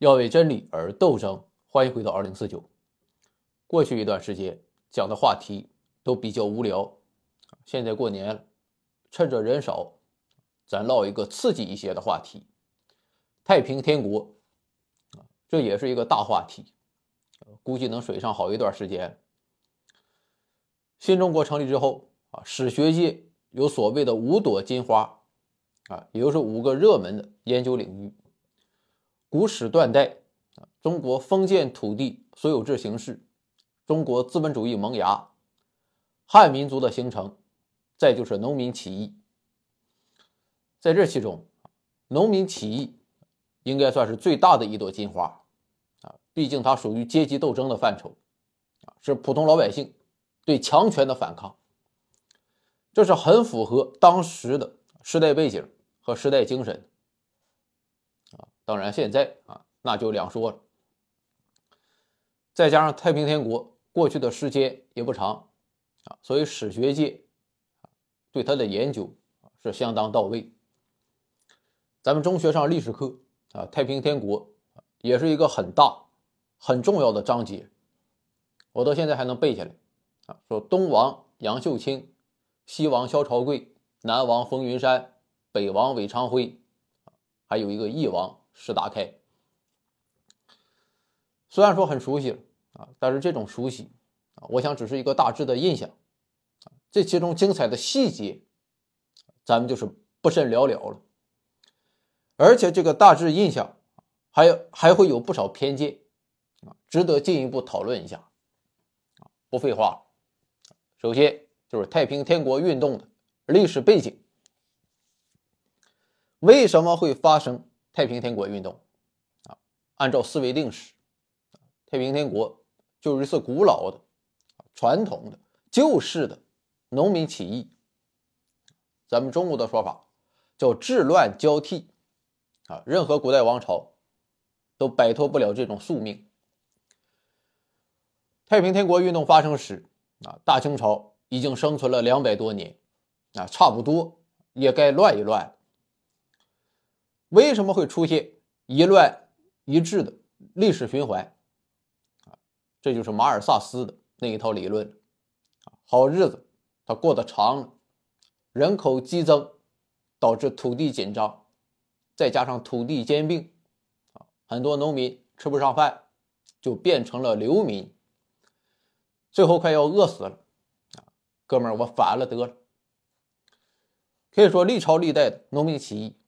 要为真理而斗争。欢迎回到二零四九。过去一段时间讲的话题都比较无聊，现在过年了，趁着人少，咱唠一个刺激一些的话题。太平天国，这也是一个大话题，估计能水上好一段时间。新中国成立之后啊，史学界有所谓的五朵金花啊，也就是五个热门的研究领域。古史断代啊，中国封建土地所有制形式，中国资本主义萌芽，汉民族的形成，再就是农民起义。在这其中，农民起义应该算是最大的一朵金花啊，毕竟它属于阶级斗争的范畴啊，是普通老百姓对强权的反抗，这是很符合当时的时代背景和时代精神。当然，现在啊，那就两说了。再加上太平天国过去的时间也不长啊，所以史学界对他的研究是相当到位。咱们中学上历史课啊，太平天国也是一个很大、很重要的章节，我到现在还能背下来啊。说东王杨秀清，西王萧朝贵，南王冯云山，北王韦昌辉，还有一个翼王。石达开，虽然说很熟悉了啊，但是这种熟悉啊，我想只是一个大致的印象这其中精彩的细节，咱们就是不甚了了了。而且这个大致印象，还有还会有不少偏见啊，值得进一步讨论一下。不废话，首先就是太平天国运动的历史背景，为什么会发生？太平天国运动，啊，按照思维定式，太平天国就是一次古老的、传统的、旧式的农民起义。咱们中国的说法叫治乱交替，啊，任何古代王朝都摆脱不了这种宿命。太平天国运动发生时，啊，大清朝已经生存了两百多年，啊，差不多也该乱一乱了。为什么会出现一乱一治的历史循环？啊，这就是马尔萨斯的那一套理论。好日子他过得长了，人口激增导致土地紧张，再加上土地兼并，啊，很多农民吃不上饭，就变成了流民，最后快要饿死了。啊，哥们儿，我反了得了。可以说历朝历代的农民起义。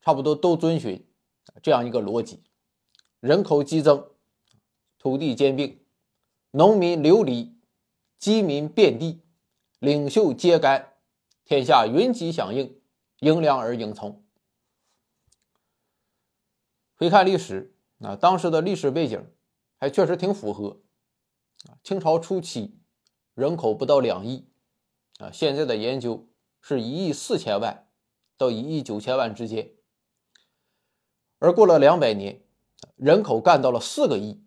差不多都遵循这样一个逻辑：人口激增，土地兼并，农民流离，饥民遍地，领袖揭竿，天下云集响应，迎粮而应从。回看历史，啊，当时的历史背景还确实挺符合。清朝初期人口不到两亿，啊，现在的研究是一亿四千万到一亿九千万之间。而过了两百年，人口干到了四个亿，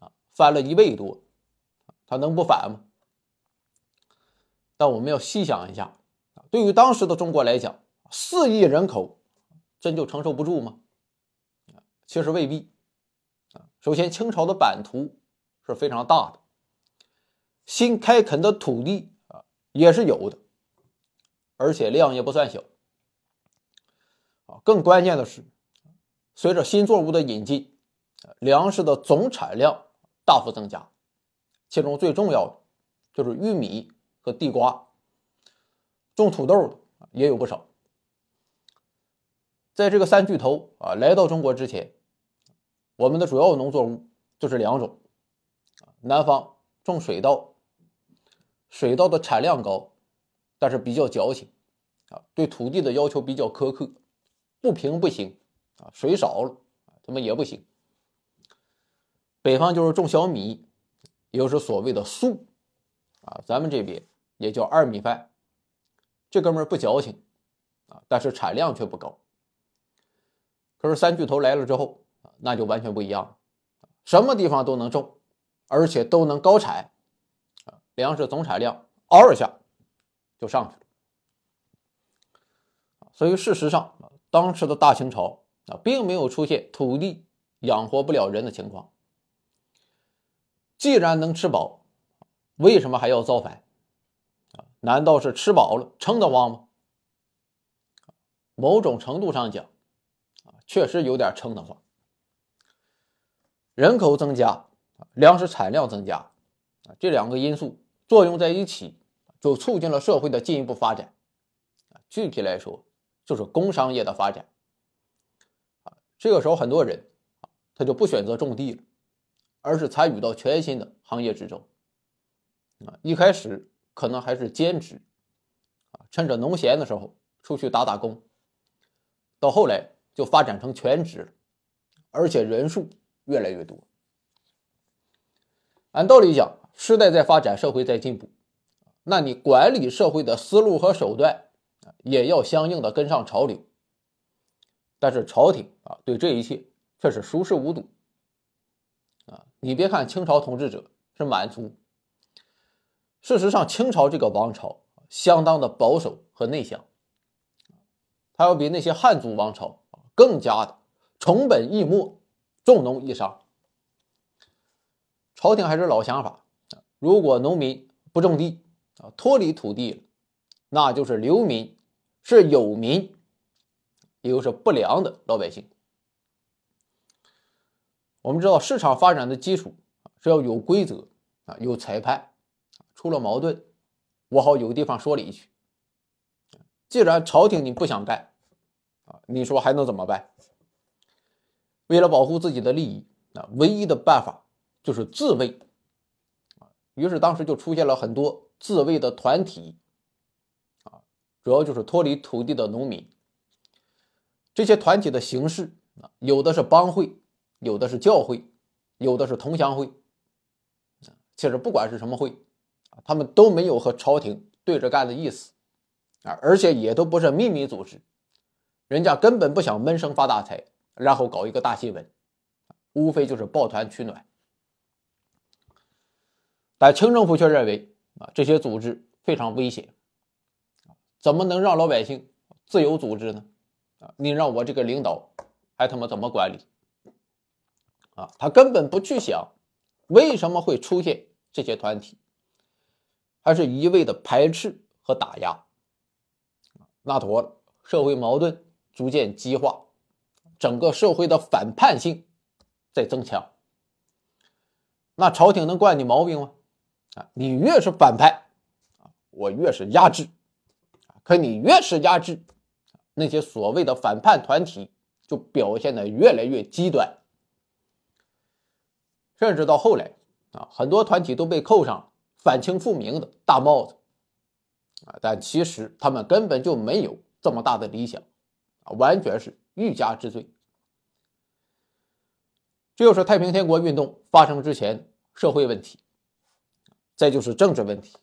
啊，翻了一倍多，他能不反吗？但我们要细想一下，对于当时的中国来讲，四亿人口真就承受不住吗？其实未必。啊，首先清朝的版图是非常大的，新开垦的土地啊也是有的，而且量也不算小。啊，更关键的是。随着新作物的引进，粮食的总产量大幅增加，其中最重要的就是玉米和地瓜，种土豆的也有不少。在这个三巨头啊来到中国之前，我们的主要农作物就是两种，南方种水稻，水稻的产量高，但是比较矫情，啊，对土地的要求比较苛刻，不平不行。啊，水少了，他们也不行。北方就是种小米，也就是所谓的粟，啊，咱们这边也叫二米饭。这哥们儿不矫情，啊，但是产量却不高。可是三巨头来了之后，那就完全不一样了，什么地方都能种，而且都能高产，啊，粮食总产量嗷一下就上去了。所以事实上，当时的大清朝。啊，并没有出现土地养活不了人的情况。既然能吃饱，为什么还要造反？啊，难道是吃饱了撑得慌吗？某种程度上讲，啊，确实有点撑得慌。人口增加，粮食产量增加，啊，这两个因素作用在一起，就促进了社会的进一步发展。具体来说，就是工商业的发展。这个时候很多人，啊，他就不选择种地了，而是参与到全新的行业之中。啊，一开始可能还是兼职，啊，趁着农闲的时候出去打打工。到后来就发展成全职了，而且人数越来越多。按道理讲，时代在发展，社会在进步，那你管理社会的思路和手段也要相应的跟上潮流。但是朝廷啊，对这一切却是熟视无睹。啊，你别看清朝统治者是满族，事实上清朝这个王朝相当的保守和内向。他要比那些汉族王朝啊更加的崇本抑末、重农抑商。朝廷还是老想法如果农民不种地啊，脱离土地了，那就是流民，是有民，也就是不良的老百姓。我们知道，市场发展的基础是要有规则啊，有裁判，出了矛盾，我好有地方说理去。既然朝廷你不想干，啊，你说还能怎么办？为了保护自己的利益，啊，唯一的办法就是自卫。于是当时就出现了很多自卫的团体，啊，主要就是脱离土地的农民。这些团体的形式啊，有的是帮会，有的是教会，有的是同乡会。其实不管是什么会，他们都没有和朝廷对着干的意思。啊，而且也都不是秘密组织，人家根本不想闷声发大财，然后搞一个大新闻，无非就是抱团取暖。但清政府却认为啊，这些组织非常危险，怎么能让老百姓自由组织呢？啊，你让我这个领导还他妈怎么管理？啊，他根本不去想为什么会出现这些团体，还是一味的排斥和打压。那妥了，社会矛盾逐渐激化，整个社会的反叛性在增强。那朝廷能惯你毛病吗？啊，你越是反叛，啊，我越是压制，可你越是压制，那些所谓的反叛团体就表现的越来越极端，甚至到后来，啊，很多团体都被扣上反清复明的大帽子。啊，但其实他们根本就没有这么大的理想，啊，完全是欲加之罪。这就是太平天国运动发生之前社会问题，再就是政治问题，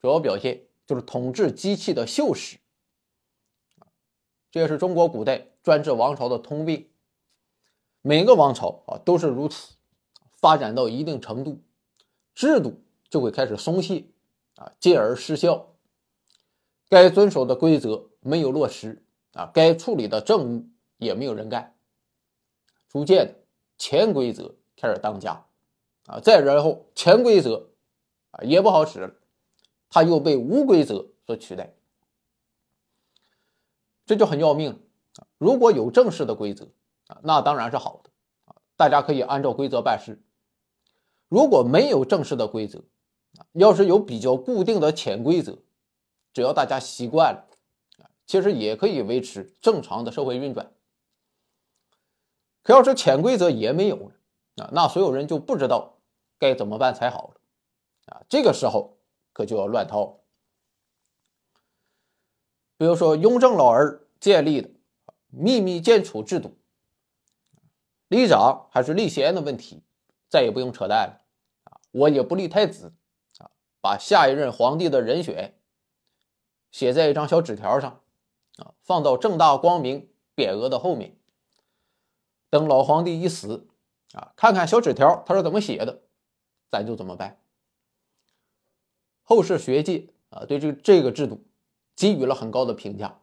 主要表现就是统治机器的锈蚀，这也是中国古代专制王朝的通病。每个王朝啊都是如此，发展到一定程度，制度就会开始松懈。啊，进而失效，该遵守的规则没有落实啊，该处理的政务也没有人干，逐渐的潜规则开始当家啊，再然后潜规则啊也不好使了，它又被无规则所取代，这就很要命啊！如果有正式的规则啊，那当然是好的啊，大家可以按照规则办事；如果没有正式的规则，要是有比较固定的潜规则，只要大家习惯了，其实也可以维持正常的社会运转。可要是潜规则也没有了啊，那所有人就不知道该怎么办才好了啊。这个时候可就要乱套了。比如说雍正老儿建立的秘密建储制度，立长还是立贤的问题，再也不用扯淡了啊！我也不立太子啊。把下一任皇帝的人选写在一张小纸条上，啊，放到正大光明匾额的后面。等老皇帝一死，啊，看看小纸条他是怎么写的，咱就怎么办。后世学界啊，对这这个制度给予了很高的评价，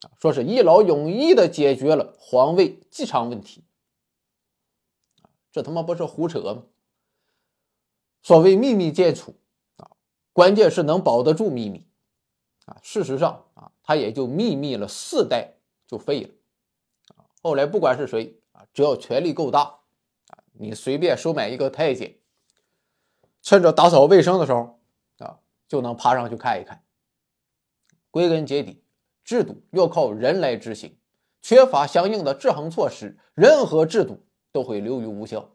啊，说是一劳永逸的解决了皇位继承问题。这他妈不是胡扯吗？所谓秘密建储啊，关键是能保得住秘密啊。事实上啊，他也就秘密了四代就废了。后来不管是谁啊，只要权力够大啊，你随便收买一个太监，趁着打扫卫生的时候啊，就能爬上去看一看。归根结底，制度要靠人来执行，缺乏相应的制衡措施，任何制度都会流于无效。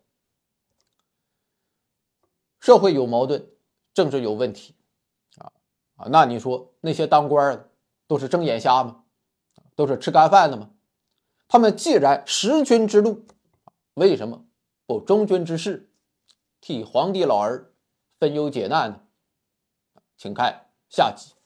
社会有矛盾，政治有问题，啊啊，那你说那些当官的都是睁眼瞎吗？都是吃干饭的吗？他们既然识君之路，为什么不忠君之事，替皇帝老儿分忧解难呢？请看下集。